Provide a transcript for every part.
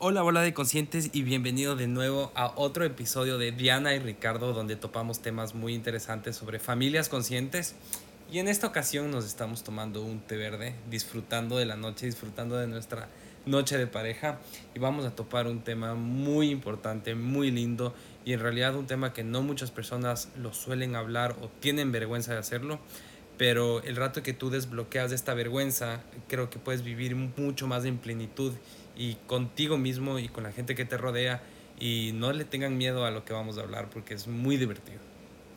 Hola, hola de conscientes y bienvenido de nuevo a otro episodio de Diana y Ricardo donde topamos temas muy interesantes sobre familias conscientes. Y en esta ocasión nos estamos tomando un té verde, disfrutando de la noche, disfrutando de nuestra noche de pareja y vamos a topar un tema muy importante, muy lindo y en realidad un tema que no muchas personas lo suelen hablar o tienen vergüenza de hacerlo, pero el rato que tú desbloqueas esta vergüenza, creo que puedes vivir mucho más en plenitud y contigo mismo y con la gente que te rodea y no le tengan miedo a lo que vamos a hablar porque es muy divertido.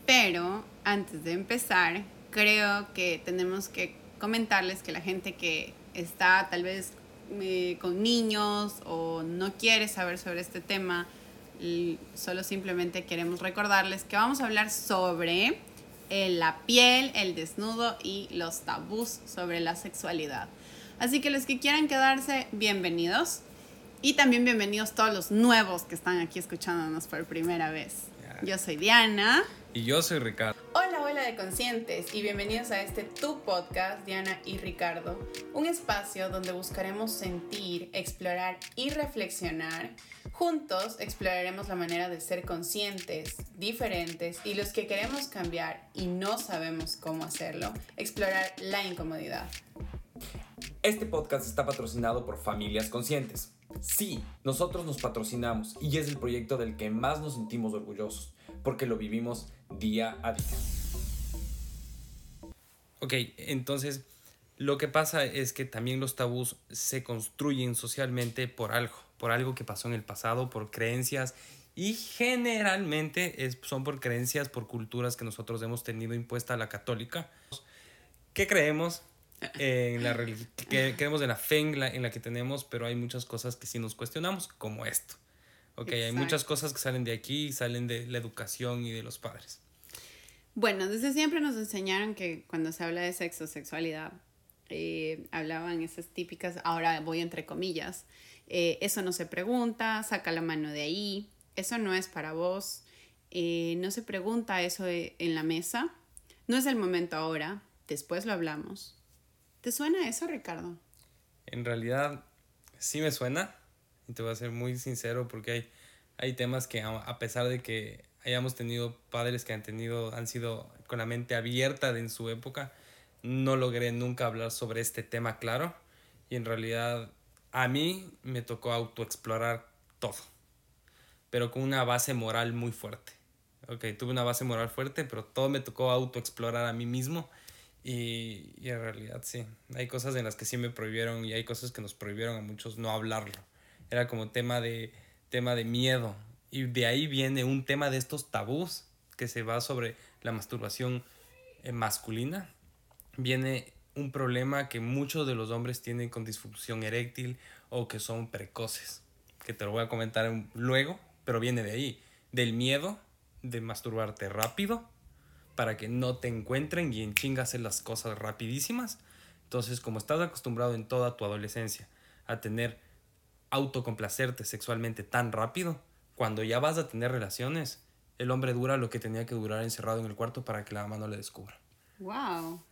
Pero antes de empezar, creo que tenemos que comentarles que la gente que está tal vez eh, con niños o no quiere saber sobre este tema, solo simplemente queremos recordarles que vamos a hablar sobre eh, la piel, el desnudo y los tabús sobre la sexualidad. Así que los que quieran quedarse, bienvenidos. Y también bienvenidos todos los nuevos que están aquí escuchándonos por primera vez. Yo soy Diana. Y yo soy Ricardo. Hola, hola de conscientes y bienvenidos a este Tu Podcast, Diana y Ricardo. Un espacio donde buscaremos sentir, explorar y reflexionar. Juntos exploraremos la manera de ser conscientes, diferentes y los que queremos cambiar y no sabemos cómo hacerlo, explorar la incomodidad. Este podcast está patrocinado por Familias Conscientes. Sí, nosotros nos patrocinamos y es el proyecto del que más nos sentimos orgullosos, porque lo vivimos día a día. Ok, entonces lo que pasa es que también los tabús se construyen socialmente por algo, por algo que pasó en el pasado, por creencias y generalmente son por creencias, por culturas que nosotros hemos tenido impuesta a la católica. ¿Qué creemos? En la que creemos en la fe en la, que tenemos, pero hay muchas cosas que sí nos cuestionamos, como esto. Ok, hay muchas cosas que salen de aquí salen de la educación y de los padres. Bueno, desde siempre nos enseñaron que cuando se habla de sexo, sexualidad, eh, hablaban esas típicas, ahora voy entre comillas, eh, eso no se pregunta, saca la mano de ahí, eso no es para vos, eh, no se pregunta eso en la mesa, no es el momento ahora, después lo hablamos, ¿Te suena eso, Ricardo? En realidad, sí me suena. Y te voy a ser muy sincero porque hay, hay temas que a pesar de que hayamos tenido padres que han tenido, han sido con la mente abierta en su época, no logré nunca hablar sobre este tema claro. Y en realidad a mí me tocó autoexplorar todo. Pero con una base moral muy fuerte. Ok, tuve una base moral fuerte, pero todo me tocó autoexplorar a mí mismo y, y, en realidad sí, hay cosas en las que sí me prohibieron y hay cosas que nos prohibieron a muchos no hablarlo. Era como tema de, tema de miedo. Y de ahí viene un tema de estos tabús que se va sobre la masturbación eh, masculina. Viene un problema que muchos de los hombres tienen con disfunción eréctil o que son precoces. Que te lo voy a comentar luego, pero viene de ahí. Del miedo de masturbarte rápido para que no te encuentren y en chinga hacer las cosas rapidísimas. Entonces, como estás acostumbrado en toda tu adolescencia a tener autocomplacerte sexualmente tan rápido, cuando ya vas a tener relaciones, el hombre dura lo que tenía que durar encerrado en el cuarto para que la mamá no le descubra. Wow.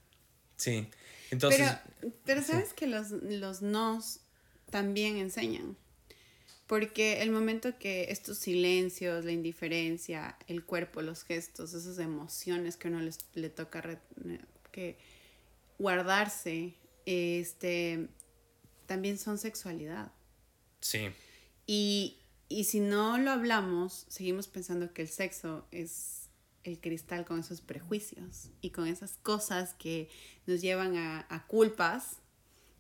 Sí. Entonces. Pero, sabes que los, los nos también enseñan. Porque el momento que estos silencios, la indiferencia, el cuerpo, los gestos, esas emociones que uno les, le toca que guardarse, este, también son sexualidad. Sí. Y, si no lo hablamos, seguimos pensando que el sexo es el cristal con esos prejuicios y con esas cosas que nos llevan a, culpas,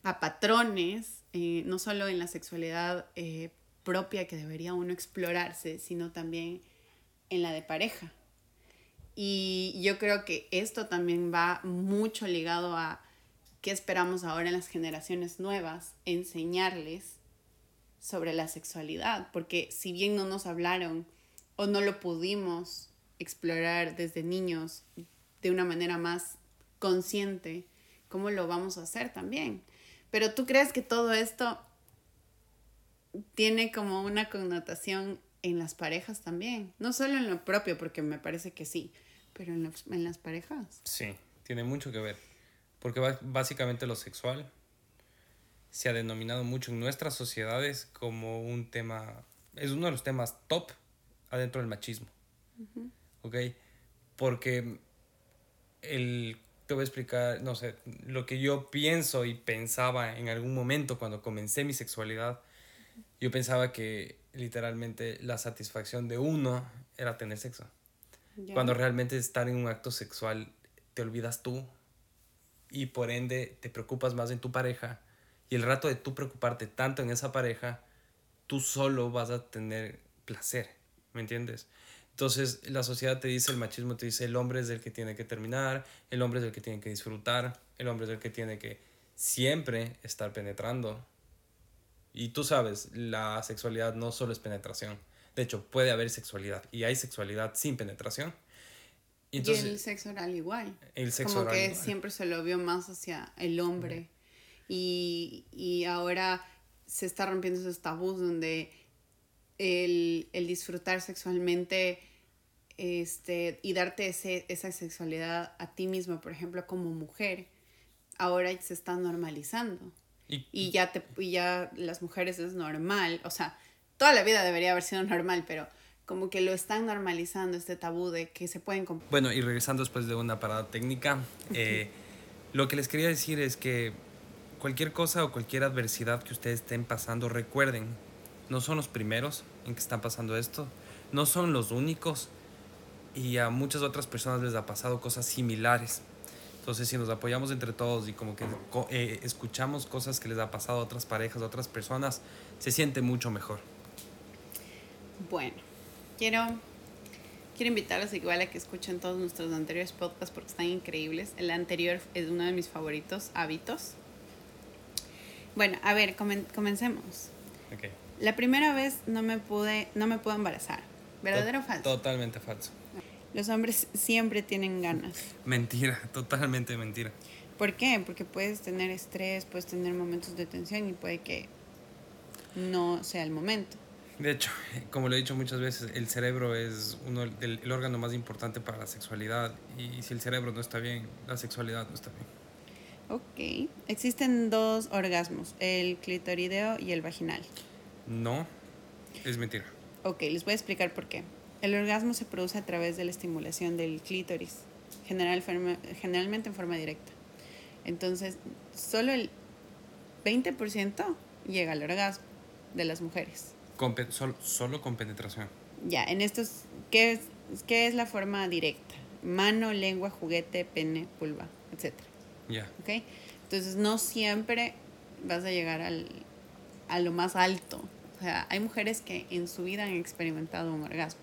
a patrones, eh, no solo en la sexualidad eh, propia que debería uno explorarse, sino también en la de pareja. Y yo creo que esto también va mucho ligado a qué esperamos ahora en las generaciones nuevas, enseñarles sobre la sexualidad, porque si bien no nos hablaron o no lo pudimos explorar desde niños de una manera más consciente, ¿cómo lo vamos a hacer también? Pero tú crees que todo esto tiene como una connotación en las parejas también. No solo en lo propio, porque me parece que sí, pero en, en las parejas. Sí, tiene mucho que ver. Porque básicamente lo sexual se ha denominado mucho en nuestras sociedades como un tema, es uno de los temas top adentro del machismo. ¿Ok? Porque el, te voy a explicar, no sé, lo que yo pienso y pensaba en algún momento cuando comencé mi sexualidad, yo pensaba que literalmente la satisfacción de uno era tener sexo. Cuando realmente estar en un acto sexual te olvidas tú y por ende te preocupas más en tu pareja y el rato de tú preocuparte tanto en esa pareja, tú solo vas a tener placer, ¿me entiendes? Entonces la sociedad te dice, el machismo te dice, el hombre es el que tiene que terminar, el hombre es el que tiene que disfrutar, el hombre es el que tiene que siempre estar penetrando. Y tú sabes, la sexualidad no solo es penetración. De hecho, puede haber sexualidad y hay sexualidad sin penetración. Y, entonces, el sexo oral igual. El sexo Como que siempre se lo vio más hacia el hombre. y, y, ahora se está rompiendo esos tabús donde el, el disfrutar sexualmente este, y darte ese, esa sexualidad a ti mismo, por ejemplo, como mujer, ahora se está normalizando. Y, y ya, te, y ya las mujeres es normal, o sea, toda la vida debería haber sido normal, pero como que lo están normalizando este tabú de que se pueden... Bueno, y regresando después de una parada técnica, eh, lo que les quería decir es que cualquier cosa o cualquier adversidad que ustedes estén pasando, recuerden, no son los primeros en que están pasando esto, no son los únicos y a muchas otras personas les ha pasado cosas similares. Entonces, si nos apoyamos entre todos y como que eh, escuchamos cosas que les ha pasado a otras parejas, a otras personas, se siente mucho mejor. Bueno, quiero, quiero invitarlos igual a que escuchen todos nuestros anteriores podcasts porque están increíbles. El anterior es uno de mis favoritos, Hábitos. Bueno, a ver, comencemos. La primera vez no me pude, no me pude embarazar. ¿Verdadero o falso? Totalmente falso. Los hombres siempre tienen ganas. Mentira, totalmente mentira. ¿Por qué? Porque puedes tener estrés, puedes tener momentos de tensión y puede que no sea el momento. De hecho, como lo he dicho muchas veces, el cerebro es uno del, el órgano más importante para la sexualidad y si el cerebro no está bien, la sexualidad no está bien. Ok. Existen dos orgasmos, el clitorideo y el vaginal. No, es mentira. Ok, les voy a explicar por qué. El orgasmo se produce a través de la estimulación del clítoris, general, generalmente en forma directa. Entonces, solo el 20% llega al orgasmo de las mujeres. Con, solo, con penetración. Ya, en estos, ¿qué es, ¿qué es la forma directa? Mano, lengua, juguete, pene, pulva, etc. Ya. ¿Ok? Entonces no siempre vas a llegar al, a lo más alto. O sea, hay mujeres que en su vida han experimentado un orgasmo.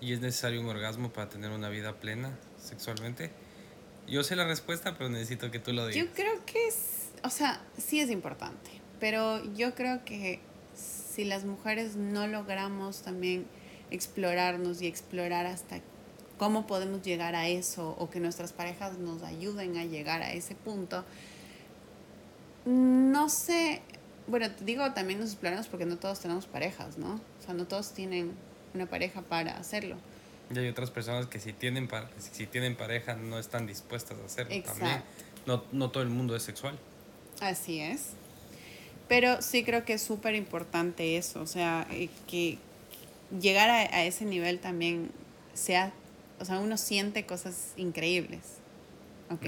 ¿Y es necesario un orgasmo para tener una vida plena sexualmente? Yo sé la respuesta, pero necesito que tú lo digas. Yo creo que es, o sea, sí es importante, pero yo creo que si las mujeres no logramos también explorarnos y explorar hasta cómo podemos llegar a eso o que nuestras parejas nos ayuden a llegar a ese punto, no sé, bueno, digo también nos exploramos porque no todos tenemos parejas, ¿no? O sea, no todos tienen una pareja para hacerlo. Y hay otras personas que si tienen, si tienen pareja no están dispuestas a hacerlo Exacto. también. No, no todo el mundo es sexual. Así es. Pero sí creo que es súper importante eso, o sea, eh, que llegar a, ese nivel también sea, o sea, uno siente cosas increíbles. ¿Ok?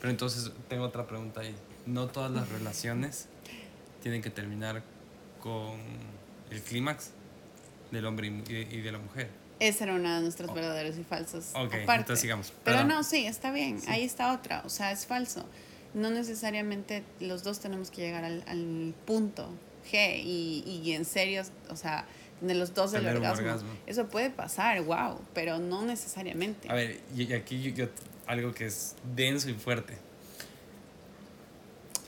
Pero entonces tengo otra pregunta ahí. No todas las relaciones tienen que terminar con el clímax del hombre y, de la mujer. Esa era una de nuestros verdaderos y falsos. Ok, entonces sigamos. Pero no, sí, está bien. Ahí está otra. O sea, es falso no necesariamente los dos tenemos que llegar al, al punto G y, y, en serio, o sea, de los dos del orgasmo. Eso puede pasar, wow, pero no necesariamente. A ver, y aquí yo, algo que es denso y fuerte.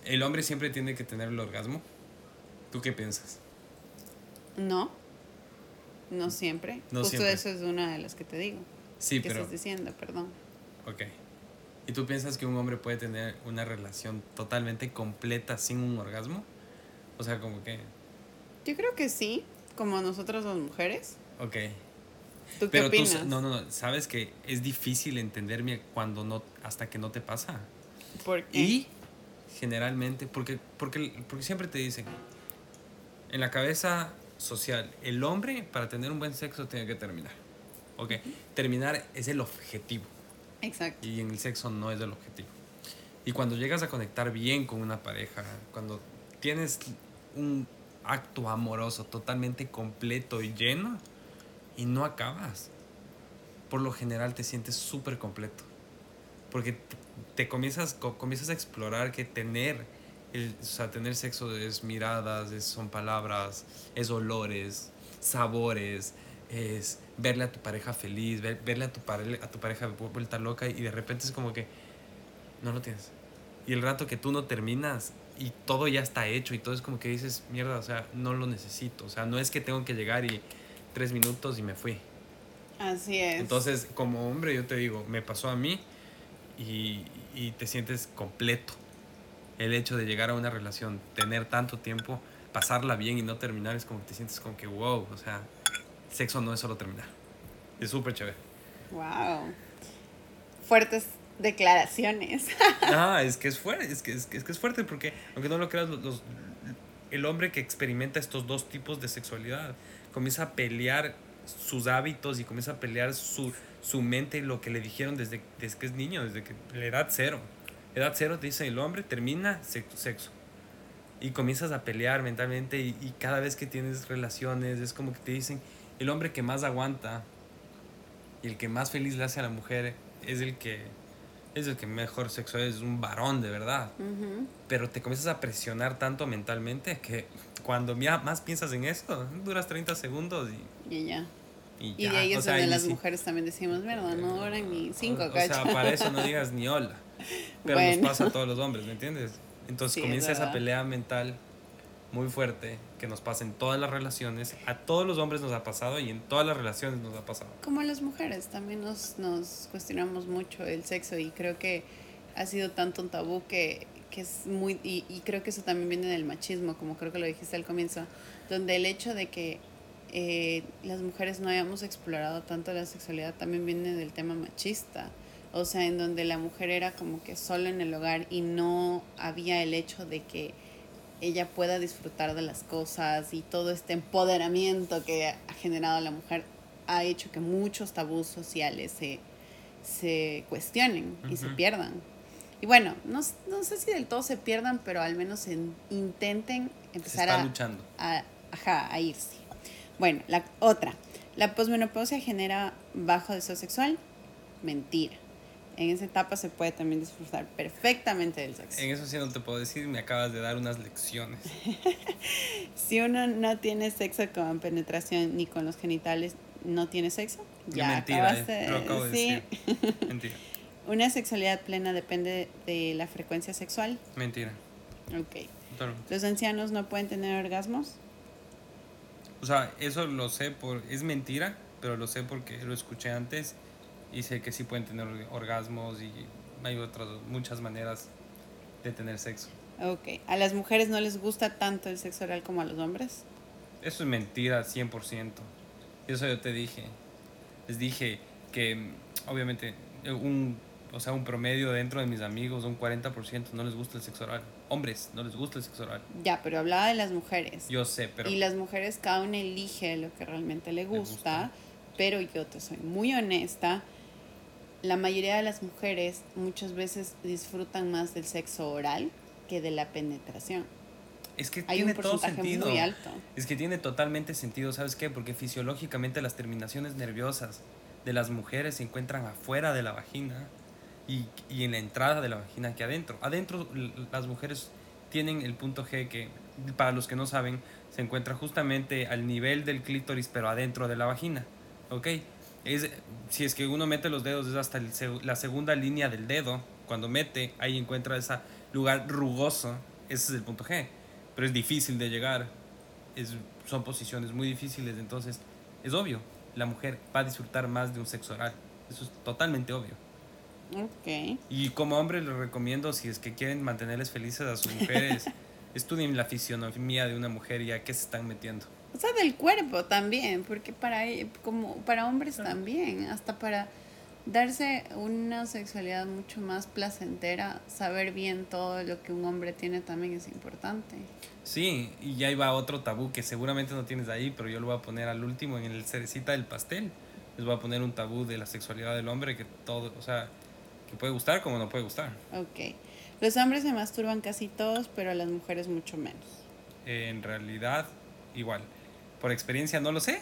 ¿El hombre siempre tiene que tener el orgasmo? ¿Tú qué piensas? No, no siempre. Justo eso es una de las que te digo. Sí, ¿Qué estás diciendo? Perdón. Ok. ¿Y tú piensas que un hombre puede tener una relación totalmente completa sin un orgasmo? O sea, como que... Yo creo que sí, como nosotros las mujeres. Ok. ¿Tú qué Pero opinas? Tú, no, no, no, sabes que es difícil entenderme cuando no, hasta que no te pasa. ¿Por qué? Y generalmente, porque, porque, porque siempre te dicen, en la cabeza social, el hombre para tener un buen sexo tiene que terminar. Ok, terminar es el objetivo. Exacto. Y en el sexo no es el objetivo. Y cuando llegas a conectar bien con una pareja, cuando tienes un acto amoroso totalmente completo y lleno y no acabas, por lo general te sientes súper completo. Porque te comienzas, comienzas a explorar que tener, el, o sea, tener sexo es miradas, es, son palabras, es olores, sabores, es verle a tu pareja feliz, verle a tu, a tu pareja vuelta loca y de repente es como que no lo tienes. Y el rato que tú no terminas y todo ya está hecho y todo es como que dices, mierda, o sea, no lo necesito. O sea, no es que tengo que llegar y tres minutos y me fui. Así es. Entonces, como hombre, yo te digo, me pasó a mí y, y te sientes completo. El hecho de llegar a una relación, tener tanto tiempo, pasarla bien y no terminar, es como que te sientes como que, wow, o sea, sexo no es solo terminar. Es súper chévere. Wow. Fuertes declaraciones. ah, es que es fuerte, es que es, que es fuerte porque, aunque no lo creas, los, el hombre que experimenta estos dos tipos de sexualidad comienza a pelear sus hábitos y comienza a pelear su, su mente y lo que le dijeron desde, desde que es niño, desde que la edad cero. Edad cero te dice el hombre termina sexo. Y comienzas a pelear mentalmente y, y cada vez que tienes relaciones es como que te dicen, el hombre que más aguanta y el que más feliz le hace a la mujer es el que es el que mejor sexo es, un varón de verdad. Pero te comienzas a presionar tanto mentalmente que cuando más piensas en eso, duras 30 segundos y... Y ya. Y, de ahí es donde las mujeres también decimos, verdad, no duran ni cinco, O, sea, para eso no digas ni hola. Pero nos pasa a todos los hombres, ¿me entiendes? Entonces comienza esa pelea mental muy fuerte que nos pasa en todas las relaciones. A todos los hombres nos ha pasado y en todas las relaciones nos ha pasado. Como a las mujeres, también nos, nos cuestionamos mucho el sexo y creo que ha sido tanto un tabú que, que es muy... Y, y, creo que eso también viene del machismo, como creo que lo dijiste al comienzo, donde el hecho de que eh, las mujeres no hayamos explorado tanto la sexualidad también viene del tema machista. O sea, en donde la mujer era como que solo en el hogar y no había el hecho de que ella pueda disfrutar de las cosas y todo este empoderamiento que ha generado la mujer ha hecho que muchos tabús sociales se, se cuestionen y se pierdan. Y bueno, no, no, sé si del todo se pierdan, pero al menos intenten empezar a, luchando. A, a irse. Bueno, la otra. ¿La posmenopausia genera bajo deseo sexual? Mentira en esa etapa se puede también disfrutar perfectamente del sexo. En eso sí no te puedo decir, me acabas de dar unas lecciones. si uno no tiene sexo con penetración ni con los genitales, no tiene sexo. Ya Mentira, eh, lo acabo de decir. Mentira. Una sexualidad plena depende de la frecuencia sexual. Mentira. Ok. ¿Los ancianos no pueden tener orgasmos? O sea, eso lo sé por... Es mentira, pero lo sé porque lo escuché antes y sé que sí pueden tener orgasmos y hay otras muchas maneras de tener sexo. Ok, ¿a las mujeres no les gusta tanto el sexo oral como a los hombres? Eso es mentira, 100%. Eso yo te dije. Les dije que obviamente un, o sea, un promedio dentro de mis amigos, un 40% no les gusta el sexo oral. Hombres, no les gusta el sexo oral. Ya, pero hablaba de las mujeres. Yo sé, pero... Y las mujeres, cada una elige lo que realmente le gusta, le gusta. pero yo te soy muy honesta la mayoría de las mujeres muchas veces disfrutan más del sexo oral que de la penetración. Es que tiene todo sentido. Muy alto. Es que tiene totalmente sentido, ¿sabes qué? Porque fisiológicamente las terminaciones nerviosas de las mujeres se encuentran afuera de la vagina y, y en la entrada de la vagina que adentro. Adentro las mujeres tienen el punto G que, para los que no saben, se encuentra justamente al nivel del clítoris, pero adentro de la vagina. ¿Ok? Es, si es que uno mete los dedos, es hasta la segunda línea del dedo. Cuando mete, ahí encuentra ese lugar rugoso. Ese es el punto G. Pero es difícil de llegar. Es, son posiciones muy difíciles. Entonces, es obvio. La mujer va a disfrutar más de un sexo oral. Eso es totalmente obvio. Ok. Y como hombre les recomiendo, si es que quieren mantenerles felices a sus mujeres, estudien la fisionomía de una mujer y a qué se están metiendo. O sea, del cuerpo también, porque para, como para hombres también, hasta para darse una sexualidad mucho más placentera, saber bien todo lo que un hombre tiene también es importante. Sí, y ya iba otro tabú que seguramente no tienes ahí, pero yo lo voy a poner al último en el cerecita del pastel. Les voy a poner un tabú de la sexualidad del hombre que todo, o sea, que puede gustar como no puede gustar. Ok. Los hombres se masturban casi todos, pero las mujeres mucho menos. en realidad, igual. Por experiencia no lo sé,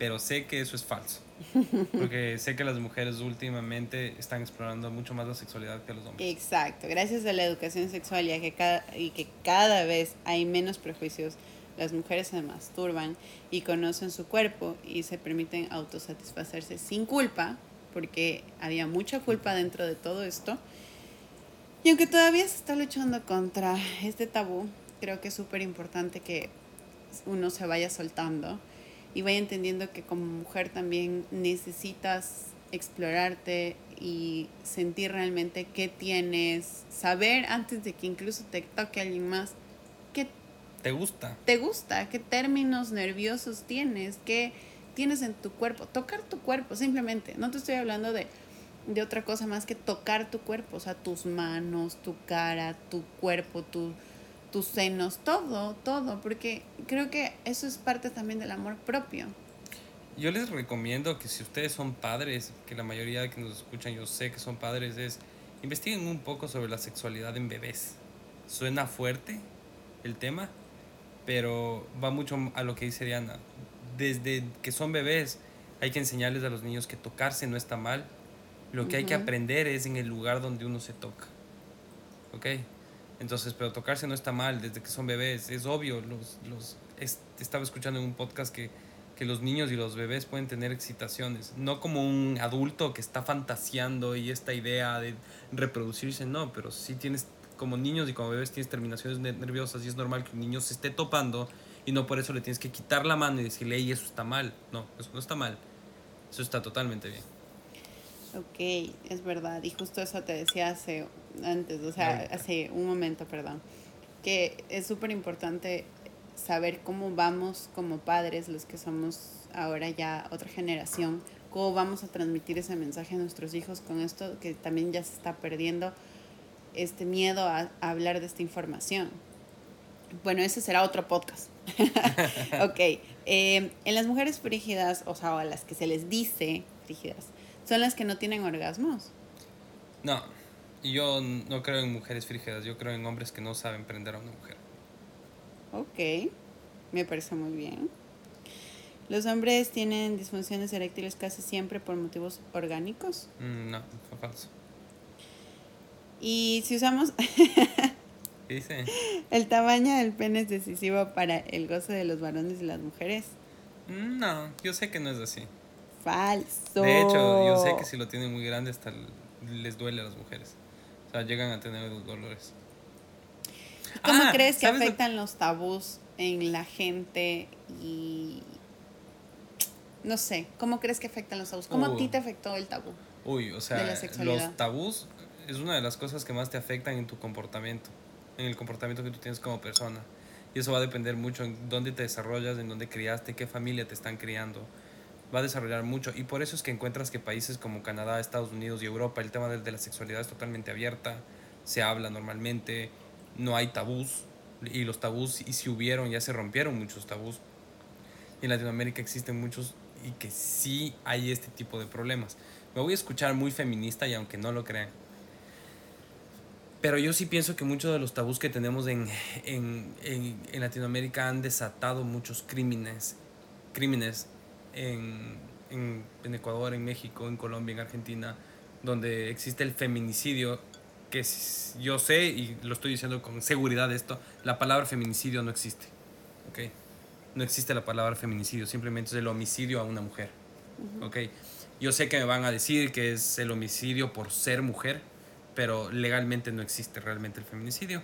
pero sé que eso es falso. Porque sé que las mujeres últimamente están explorando mucho más la sexualidad que los hombres. Exacto, gracias a la educación sexual y, a que cada, y que cada vez hay menos prejuicios, las mujeres se masturban y conocen su cuerpo y se permiten autosatisfacerse sin culpa, porque había mucha culpa dentro de todo esto. Y aunque todavía se está luchando contra este tabú, creo que es súper importante que uno se vaya soltando y vaya entendiendo que como mujer también necesitas explorarte y sentir realmente qué tienes, saber antes de que incluso te toque alguien más, qué ¿Te gusta? te gusta, qué términos nerviosos tienes, qué tienes en tu cuerpo, tocar tu cuerpo simplemente, no te estoy hablando de, de otra cosa más que tocar tu cuerpo, o sea, tus manos, tu cara, tu cuerpo, tu, tus senos, todo, todo, porque creo que eso es parte también del amor propio. Yo les recomiendo que si ustedes son padres, que la mayoría de que nos escuchan yo sé que son padres, es investiguen un poco sobre la sexualidad en bebés. Suena fuerte el tema, pero va mucho a lo que dice Diana. Desde que son bebés hay que enseñarles a los niños que tocarse no está mal. Lo que hay que aprender es en el lugar donde uno se toca. ¿Ok? Entonces, pero tocarse no está mal desde que son bebés. Es obvio. Los, los, es- estaba escuchando en un podcast que, que los niños y los bebés pueden tener excitaciones. No como un adulto que está fantaseando y esta idea de reproducirse, no, pero sí tienes, como niños y como bebés tienes terminaciones ne- nerviosas y es normal que un niño se esté topando y no por eso le tienes que quitar la mano y decirle, hey, eso está mal. No, eso no está mal. Eso está totalmente bien. Ok, es verdad. Y justo eso te decía hace antes, o sea, hace un momento, perdón, que es súper importante saber cómo vamos como padres, los que somos ahora ya otra generación, cómo vamos a transmitir ese mensaje a nuestros hijos con esto que también ya se está perdiendo este miedo a, a hablar de esta información. Bueno, ese será otro podcast. ok, eh, en las mujeres frígidas, o sea, o a las que se les dice frígidas, son las que no tienen orgasmos. No, yo no creo en mujeres frígidas, yo creo en hombres que no saben prender a una mujer. Ok, me parece muy bien. Los hombres tienen disfunciones eréctiles casi siempre por motivos orgánicos. Mm, No, fue falso. Y si usamos ¿Qué dice? el tamaño del pene es decisivo para el goce de los varones y las mujeres. Mm, No, yo sé que no es así. Falso. De hecho, yo sé que si lo tienen muy grande hasta les duele a las mujeres. O sea, llegan a tener dolores. ¿Cómo Ah, crees que ¿sabes lo- afectan los tabús en la gente y no sé, ¿cómo crees que afectan los tabús? ¿Cómo a ti te afectó el tabú? Uy, o sea, de la sexualidad. los tabús es una de las cosas que más te afectan en tu comportamiento, en el comportamiento que tú tienes como persona. Y eso va a depender mucho en dónde te desarrollas, en dónde criaste, qué familia te están criando. Va a desarrollar mucho. Y por eso es que encuentras que países como Canadá, Estados Unidos y Europa, el tema de, de la sexualidad es totalmente abierta, se habla normalmente, no hay tabús. Y los tabús, y si hubieron, ya se rompieron muchos tabús. En Latinoamérica existen muchos y que sí hay este tipo de problemas. Me voy a escuchar muy feminista y aunque no lo crean. Pero yo sí pienso que muchos de los tabús que tenemos en, en, en, en Latinoamérica han desatado muchos crímenes. Crímenes en, en, en Ecuador, en México, en Colombia, en Argentina, donde existe el feminicidio, que yo sé y lo estoy diciendo con seguridad esto, la palabra feminicidio no existe. ¿ok? No existe la palabra feminicidio, simplemente es el homicidio a una mujer. ¿ok? Yo sé que me van a decir que es el homicidio por ser mujer, pero legalmente no existe realmente el feminicidio.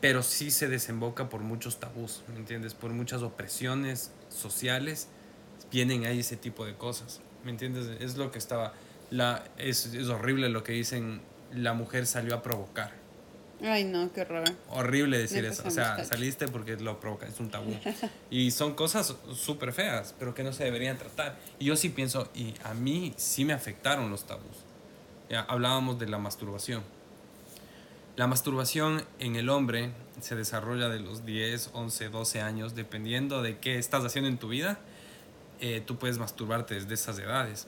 Pero sí se desemboca por muchos tabús, ¿me entiendes? Por muchas opresiones sociales vienen ahí ese tipo de cosas, ¿me entiendes? Es lo que estaba, la, es, es horrible lo que dicen, la mujer salió a provocar. Ay, no, qué horror. Horrible decir eso. O sea, saliste porque lo provoca, es un tabú. y son cosas súper feas, pero que no se deberían tratar. Y yo sí pienso, y a mí sí me afectaron los tabús. Ya hablábamos de la masturbación. La masturbación en el hombre se desarrolla de los 10, 11, 12 años, dependiendo de qué estás haciendo en tu vida. Eh, tú puedes masturbarte desde esas edades.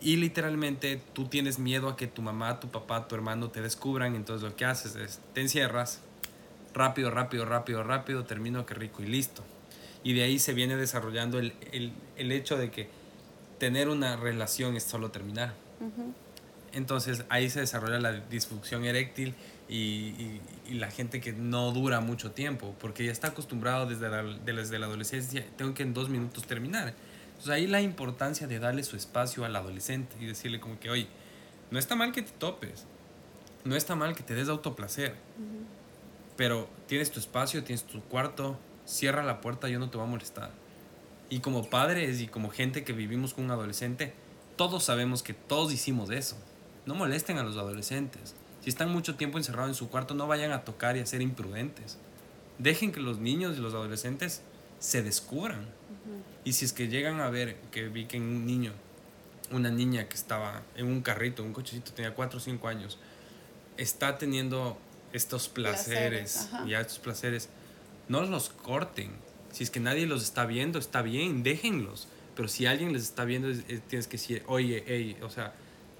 Y literalmente tú tienes miedo a que tu mamá, tu papá, tu hermano te descubran. Entonces lo que haces es te encierras. Rápido, rápido, rápido, rápido. Termino que rico y listo. Y de ahí se viene desarrollando el, el, el hecho de que tener una relación es solo terminar. Entonces ahí se desarrolla la disfunción eréctil y, y, y, la gente que no dura mucho tiempo, porque ya está acostumbrado desde la, desde la adolescencia, tengo que en dos minutos terminar. Entonces ahí la importancia de darle su espacio al adolescente y decirle como que, oye, no está mal que te topes, no está mal que te des autoplacer, pero tienes tu espacio, tienes tu cuarto, cierra la puerta, yo no te voy a molestar. Y como padres y como gente que vivimos con un adolescente, todos sabemos que todos hicimos eso. No molesten a los adolescentes. Si están mucho tiempo encerrados en su cuarto, no vayan a tocar y a ser imprudentes. Dejen que los niños y los adolescentes se descubran. Y si es que llegan a ver que vi que un niño, una niña que estaba en un carrito, un cochecito, tenía 4 o 5 años, está teniendo estos placeres, y ya estos placeres, no los corten. Si es que nadie los está viendo, está bien, déjenlos. Pero si alguien les está viendo, tienes que decir, oye, hey, o sea,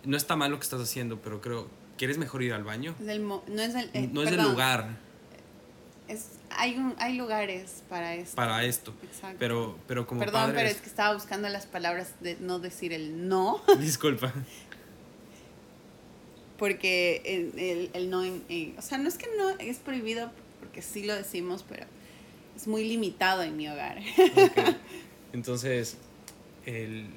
no está mal lo que estás haciendo, pero creo, ¿quieres mejor ir al baño? no es el, eh, no es el lugar. Es, hay, un, hay lugares para esto. Para esto. Exacto. Pero, pero como Perdón, pero es que estaba buscando las palabras de no decir el no. Disculpa. porque el, el, el no, o sea, no es que no es prohibido, porque sí lo decimos, pero es muy limitado en mi hogar. Okay. Entonces, el,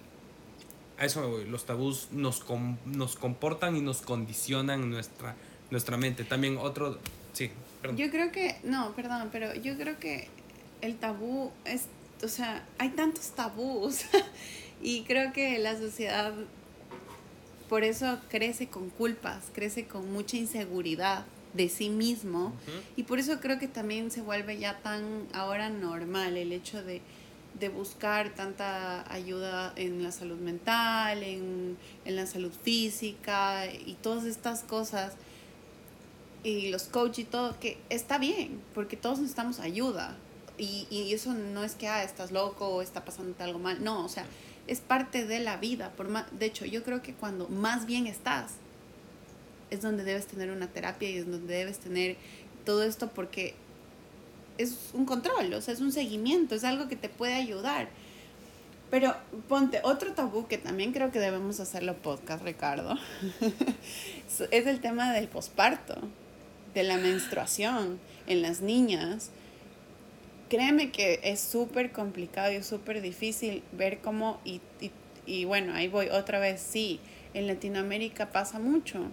a eso los tabús nos, com, nos comportan y nos condicionan nuestra, nuestra mente. También otro, sí, yo creo que, no, perdón, pero yo creo que el tabú es, o sea, hay tantos tabús y creo que la sociedad por eso crece con culpas, crece con mucha inseguridad de sí mismo uh -huh. y por eso creo que también se vuelve ya tan ahora normal el hecho de, de buscar tanta ayuda en la salud mental, en, en la salud física y todas estas cosas y los coaches y todo, que está bien, porque todos necesitamos ayuda. Y, y eso no es que, ah, estás loco o está pasándote algo mal. No, o sea, es parte de la vida. Por más, de hecho, yo creo que cuando más bien estás, es donde debes tener una terapia y es donde debes tener todo esto porque es un control, o sea, es un seguimiento, es algo que te puede ayudar. Pero ponte, otro tabú que también creo que debemos hacerlo podcast, Ricardo, es el tema del posparto de la menstruación en las niñas, créeme que es súper complicado y súper difícil ver cómo, y, y, y, bueno, ahí voy otra vez, sí, en Latinoamérica pasa mucho.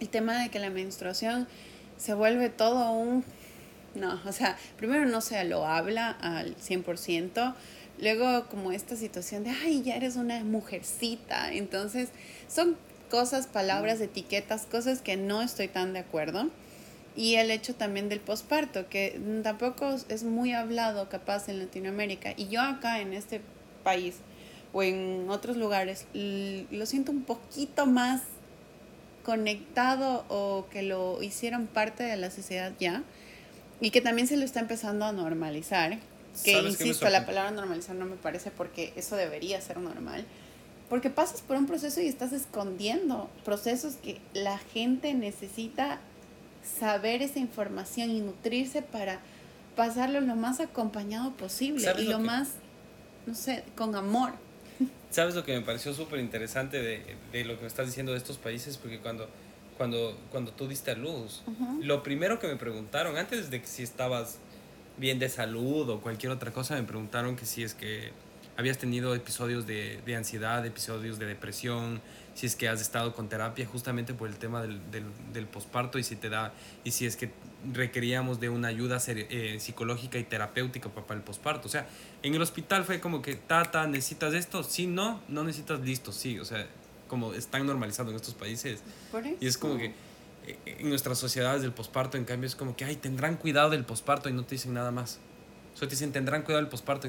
El tema de que la menstruación se vuelve todo un... No, o sea, primero no se lo habla al 100%, luego como esta situación de, ay, ya eres una mujercita, entonces son cosas, palabras, etiquetas, cosas que no estoy tan de acuerdo. Y el hecho también del posparto, que tampoco es muy hablado capaz en Latinoamérica. Y yo acá en este país o en otros lugares lo siento un poquito más conectado o que lo hicieron parte de la sociedad ya. Y que también se lo está empezando a normalizar. Que insisto, la palabra normalizar no me parece porque eso debería ser normal porque pasas por un proceso y estás escondiendo procesos que la gente necesita saber esa información y nutrirse para pasarlo lo más acompañado posible y lo, lo más, no sé, con amor. ¿Sabes lo que me pareció súper interesante de, de, lo que me estás diciendo de estos países? Porque cuando, cuando, cuando tú diste a luz, uh -huh. lo primero que me preguntaron, antes de que si estabas bien de salud o cualquier otra cosa, me preguntaron que si es que habías tenido episodios de, de, ansiedad, episodios de depresión, si es que has estado con terapia justamente por el tema del, del, del posparto y si te da y si es que requeríamos de una ayuda eh, psicológica y terapéutica para el posparto. O sea, en el hospital fue como que, tata, ¿necesitas esto? Sí, no, no necesitas listo, sí. O sea, como están normalizando en estos países. ¿Por eso? Y es como que, eh, en nuestras sociedades del posparto, en cambio, es como que, ay, tendrán cuidado del posparto y no te dicen nada más. Solo te dicen, tendrán cuidado del posparto,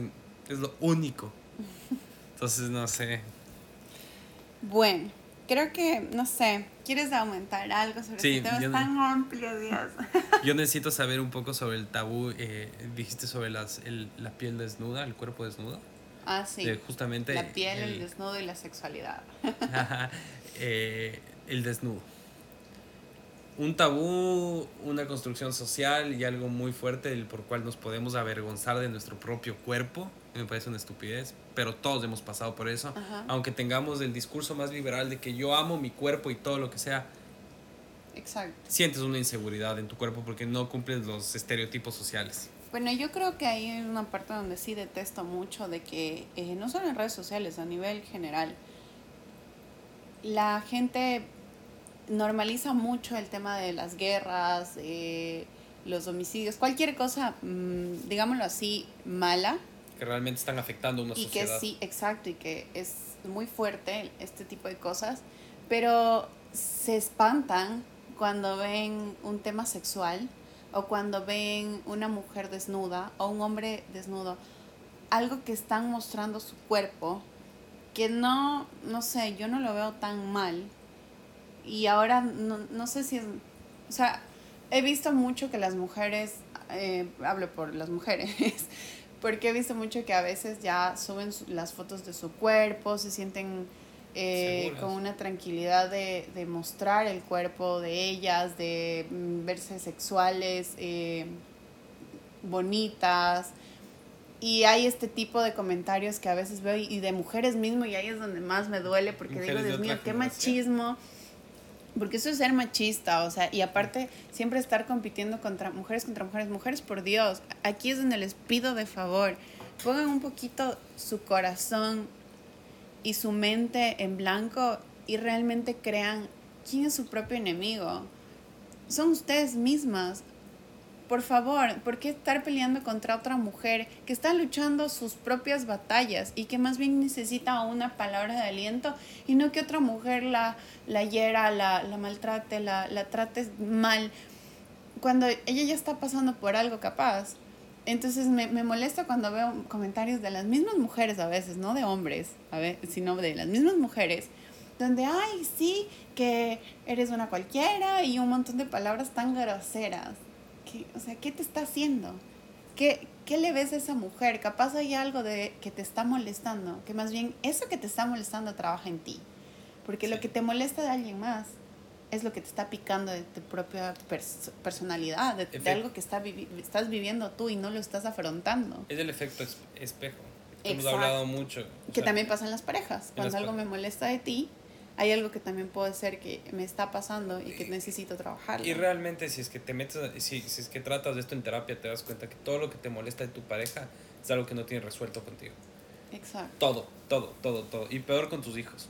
es lo único. Entonces, no sé. Bueno, creo que, no sé, ¿quieres aumentar algo sobre Sí, este tema? Es tan amplio, Dios. Yo necesito saber un poco sobre el tabú. eh, dijiste sobre las, el- la piel desnuda, el cuerpo desnudo. Ah, sí. De justamente. La piel, el el- desnudo y la sexualidad. eh, el desnudo. Un tabú, una construcción social y algo muy fuerte del por cual nos podemos avergonzar de nuestro propio cuerpo. Me parece una estupidez, pero todos hemos pasado por eso. Ajá. Aunque tengamos el discurso más liberal de que yo amo mi cuerpo y todo lo que sea, Exacto. sientes una inseguridad en tu cuerpo porque no cumples los estereotipos sociales. Bueno, yo creo que hay una parte donde sí detesto mucho de que, eh, no solo en redes sociales, a nivel general, la gente normaliza mucho el tema de las guerras, eh, los homicidios, cualquier cosa, mm, digámoslo así, mala, Que realmente están afectando a una y que sociedad. sí, exacto, y que es muy fuerte este tipo de cosas, pero se espantan cuando ven un tema sexual o cuando ven una mujer desnuda o un hombre desnudo, algo que están mostrando su cuerpo, que no, no sé, yo no lo veo tan mal. Y ahora no, no sé si es, o sea, he visto mucho que las mujeres, eh, hablo por las mujeres, porque he visto mucho que a veces ya suben su- las fotos de su cuerpo, se sienten eh, con una tranquilidad de, de mostrar el cuerpo de ellas, de mm, verse sexuales, eh, bonitas. Y hay este tipo de comentarios que a veces veo y- y de mujeres mismo y ahí es donde más me duele porque Mujeres digo, Dios mío, qué machismo. Porque eso es ser machista, o sea, y aparte siempre estar compitiendo contra mujeres contra mujeres, mujeres por Dios. Aquí es donde les pido de favor, pongan un poquito su corazón y su mente en blanco y realmente crean quién es su propio enemigo. Son ustedes mismas. Por favor, ¿por qué estar peleando contra otra mujer que está luchando sus propias batallas y que más bien necesita una palabra de aliento y no que otra mujer la, la hiera, la, la maltrate, la, la trate mal cuando ella ya está pasando por algo capaz? Entonces me, me molesta cuando veo comentarios de las mismas mujeres a veces, no de hombres, a ver, sino de las mismas mujeres, donde, ay, sí, que eres una cualquiera y un montón de palabras tan groseras. ¿Qué- o sea, ¿qué te está haciendo? ¿Qué, ¿Qué le ves a esa mujer? Capaz hay algo de que te está molestando, que más bien eso que te está molestando trabaja en ti. Porque lo que te molesta de alguien más es lo que te está picando de tu propia pers- personalidad, de, algo que está vivi- estás viviendo tú y no lo estás afrontando. Es el efecto es- espejo. Hemos hablado mucho. Que sea, también pasa en las parejas. Cuando las algo me molesta de ti, hay algo que también puede ser que me está pasando y que necesito trabajar. Y realmente si es que te metes, si, si es que tratas de esto en terapia, te das cuenta que todo lo que te molesta de tu pareja es algo que no tienes resuelto contigo. Exacto. Todo, todo, todo, todo. Y peor con tus hijos.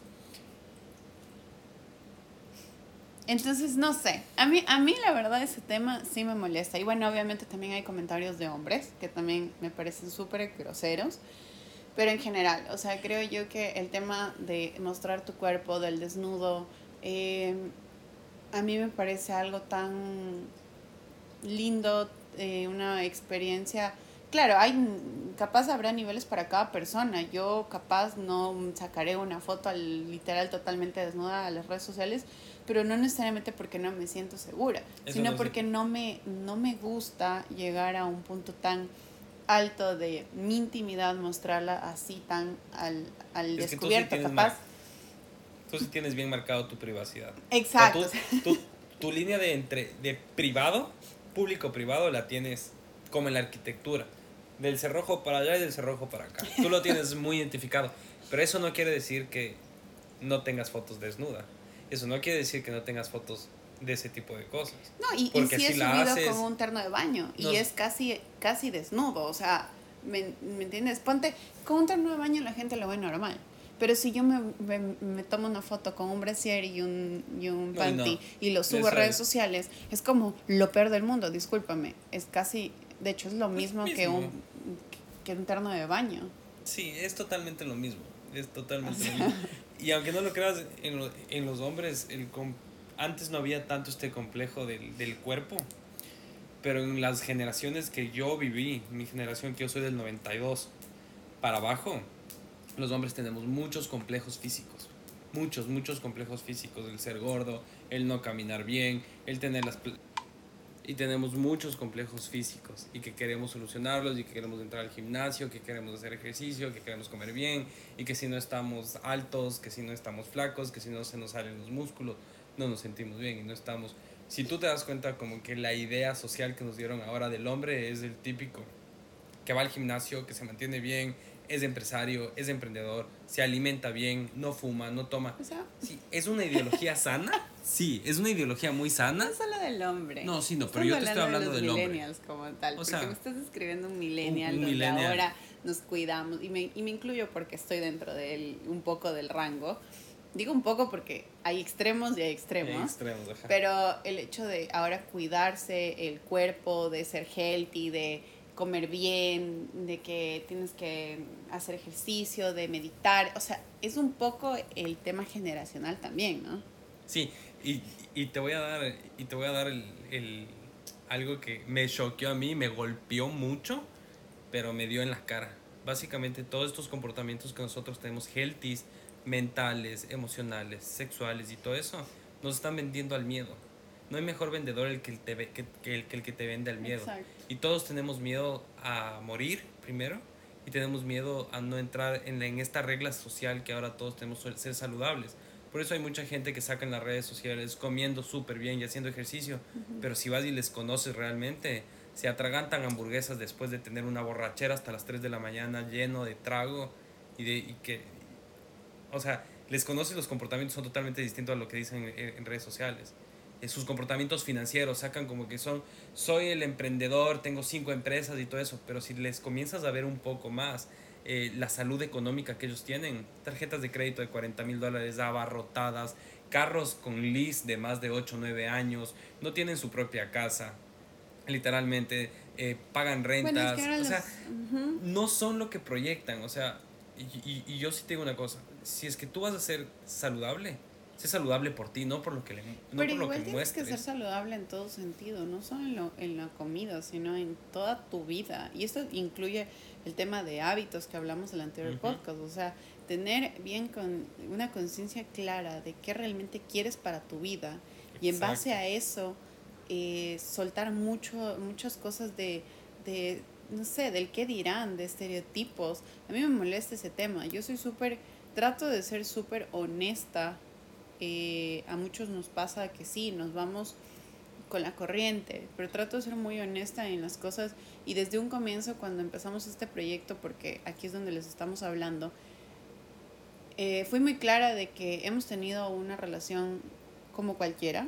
Entonces, no sé. A mí, a mí la verdad ese tema sí me molesta. Y bueno, obviamente también hay comentarios de hombres que también me parecen súper groseros. Pero en general, o sea, creo yo que el tema de mostrar tu cuerpo, del desnudo, eh, a mí me parece algo tan lindo, eh, una experiencia. Claro, hay capaz habrá niveles para cada persona. Yo capaz no sacaré una foto al- literal totalmente desnuda a las redes sociales, pero no necesariamente porque no me siento segura, Eso sino no porque no me, no me gusta llegar a un punto tan alto de mi intimidad, mostrarla así tan al, al Es sí descubierto, tienes capaz. Tú sí tienes bien marcado tu privacidad. Exacto. O sea, tú- tú- tu línea de, entre, de privado, público-privado, la tienes como en la arquitectura. Del cerrojo para allá y del cerrojo para acá. Tú lo tienes muy identificado. Pero eso no quiere decir que no tengas fotos desnuda. Eso no quiere decir que no tengas fotos de ese tipo de cosas. No, y, Porque he si la subido haces- con un terno de baño y No. es casi, casi desnudo, o sea, ¿me, me entiendes? Ponte, con un terno de baño la gente lo ve normal, pero si yo me, me, me tomo una foto con un brasier y un, y un panty no. y lo subo a redes es- sociales, es como lo peor del mundo, discúlpame, es casi, de hecho es lo mismo, que mismo. un que un terno de baño. Sí, es totalmente lo mismo. Es totalmente lo mismo. Y aunque no lo creas, en, lo- en los hombres, el com- antes no había tanto este complejo del, del cuerpo, pero en las generaciones que yo viví, mi generación que yo soy del 92 para abajo, los hombres tenemos muchos complejos físicos. Muchos, muchos complejos físicos. El ser gordo, el no caminar bien, el tener las... Y tenemos muchos complejos físicos y que queremos solucionarlos y que queremos entrar al gimnasio, que queremos hacer ejercicio, que queremos comer bien y que si no estamos altos, que si no estamos flacos, que si no se nos salen los músculos, no nos sentimos bien y no estamos... Si tú te das cuenta como que la idea social que nos dieron ahora del hombre es el típico, que va al gimnasio, que se mantiene bien, es empresario, es emprendedor, se alimenta bien, no fuma, no toma. O sea, Sí, ¿Es una ideología sana? Sí, es una ideología muy sana. no solo del hombre. No, sí, no, pero yo te estoy hablando de del los hombre. millennials como tal. O porque sea, me estás describiendo un millennial un donde millennial. ahora nos cuidamos. Y me, y me incluyo porque estoy dentro de un poco del rango. Digo un poco porque hay extremos y hay extremos. Extremos, ajá. Pero el hecho de ahora cuidarse el cuerpo, de ser healthy, de comer bien, de que tienes que hacer ejercicio, de meditar, o sea, es un poco el tema generacional también, ¿no? Sí, y, y te voy a dar, y te voy a dar el, el- algo que me choqueó a mí, me golpeó mucho, pero me dio en la cara. Básicamente todos estos comportamientos que nosotros tenemos healthies, mentales, emocionales, sexuales y todo eso, nos están vendiendo al miedo. No hay mejor vendedor el que, el te, que, que el, que el que te vende al miedo. Exacto. Y todos tenemos miedo a morir primero y tenemos miedo a no entrar en, en esta regla social que ahora todos tenemos ser saludables. Por eso hay mucha gente que saca en las redes sociales comiendo súper bien y haciendo ejercicio, pero si vas y les conoces realmente, se atragantan hamburguesas después de tener una borrachera hasta las 3 de la mañana lleno de trago y, de, y que, o sea, les conoces los comportamientos son totalmente distintos a lo que dicen en, en redes sociales. Sus comportamientos financieros sacan como que son, soy el emprendedor, tengo cinco empresas y todo eso, pero si les comienzas a ver un poco más eh, la salud económica que ellos tienen, tarjetas de crédito de 40 mil dólares abarrotadas, carros con lease de más de 8 o 9 años, no tienen su propia casa, literalmente, eh, pagan rentas, Bueno, es que o los- sea, Ujú. no son lo que proyectan, o sea, y, y- y yo sí te digo una cosa, si es que tú vas a ser saludable, sé saludable por ti, no por lo que, le, no Pero por lo igual que tienes muestres. que ser saludable en todo sentido, no solo en, lo, en la comida, sino en toda tu vida. Y esto incluye el tema de hábitos que hablamos en el anterior podcast, o sea, tener bien con una conciencia clara de qué realmente quieres para tu vida y en base a eso eh, soltar mucho, muchas cosas de, de, no sé, del qué dirán, de estereotipos. A mí me molesta ese tema. Yo soy súper, trato de ser súper honesta. Eh, a muchos nos pasa que sí, nos vamos con la corriente, pero trato de ser muy honesta en las cosas y desde un comienzo cuando empezamos este proyecto, porque aquí es donde les estamos hablando, eh, fui muy clara de que hemos tenido una relación como cualquiera,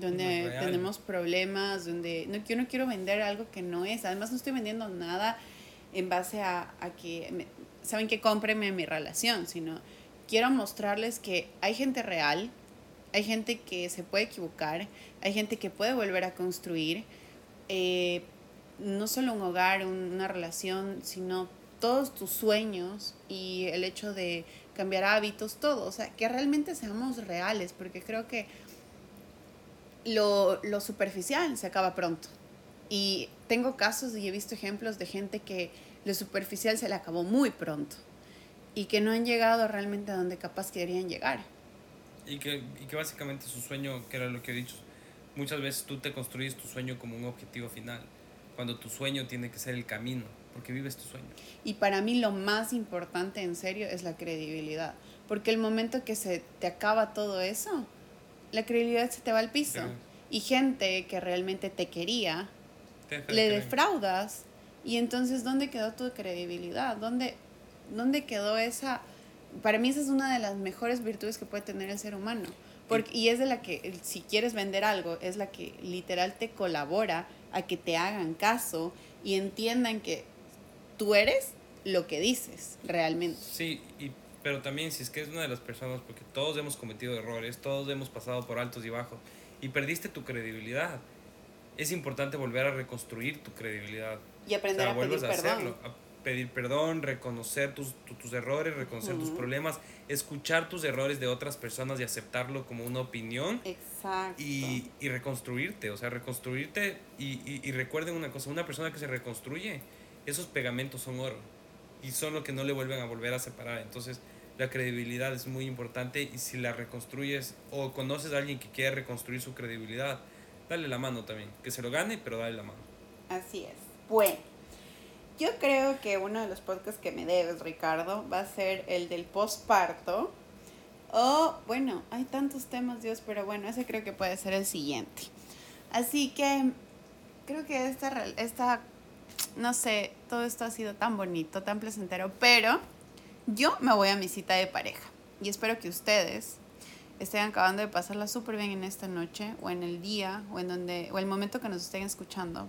donde tenemos problemas, donde no, yo no quiero vender algo que no es, además no estoy vendiendo nada en base a, a que, me- saben que cómprenme mi relación, sino quiero mostrarles que hay gente real, hay gente que se puede equivocar, hay gente que puede volver a construir, eh, no solo un hogar, un- una relación, sino todos tus sueños y el hecho de cambiar hábitos, todo, o sea, que realmente seamos reales, porque creo que lo, lo superficial se acaba pronto. Y tengo casos y he visto ejemplos de gente que lo superficial se le acabó muy pronto y que no han llegado realmente a donde capaz querían llegar. Y que, y que básicamente su sueño, que era lo que he dicho, muchas veces tú te construyes tu sueño como un objetivo final, cuando tu sueño tiene que ser el camino, porque vives tu sueño. Y para mí lo más importante en serio es la credibilidad, porque el momento que se te acaba todo eso, la credibilidad se te va al piso. Sí. Y gente que realmente te quería, Te le creen. defraudas y entonces ¿dónde quedó tu credibilidad? ¿Dónde, ¿Dónde quedó esa? Para mí esa es una de las mejores virtudes que puede tener el ser humano. Porque, y es de la que, si quieres vender algo, es la que literal te colabora a que te hagan caso y entiendan que tú eres lo que dices realmente. Sí, y, pero también si es que es una de las personas, porque todos hemos cometido errores, todos hemos pasado por altos y bajos, y perdiste tu credibilidad. Es importante volver a reconstruir tu credibilidad. Y aprender O sea, a pedir a hacerlo. A- pedir perdón, reconocer tus, tus errores, reconocer tus problemas, escuchar tus errores de otras personas y aceptarlo como una opinión. Exacto. Y, y reconstruirte, o sea, reconstruirte. Y, y, y, recuerden una cosa, una persona que se reconstruye, esos pegamentos son oro. Y son lo que no le vuelven a volver a separar. Entonces, la credibilidad es muy importante y si la reconstruyes o conoces a alguien que quiere reconstruir su credibilidad, dale la mano también. Que se lo gane, pero dale la mano. Así es. Bueno, yo creo que uno de los podcasts que me debes, Ricardo, va a ser el del posparto. O, bueno, hay tantos temas, Dios, pero bueno, ese creo que puede ser el siguiente. Así que creo que esta, esta, no sé, todo esto ha sido tan bonito, tan placentero, pero yo me voy a mi cita de pareja y espero que ustedes estén acabando de pasarla súper bien en esta noche o en el día o en donde o el momento que nos estén escuchando.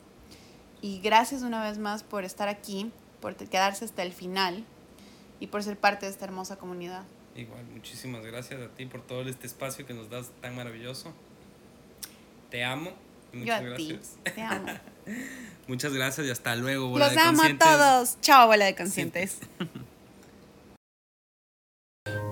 Y gracias una vez más por estar aquí, por quedarse hasta el final y por ser parte de esta hermosa comunidad. Igual, muchísimas gracias a ti por todo este espacio que nos das tan maravilloso. Te amo. muchas Yo a gracias. Ti. Te amo. muchas gracias y hasta luego, bola Los amo a todos. Chao, bola de conscientes.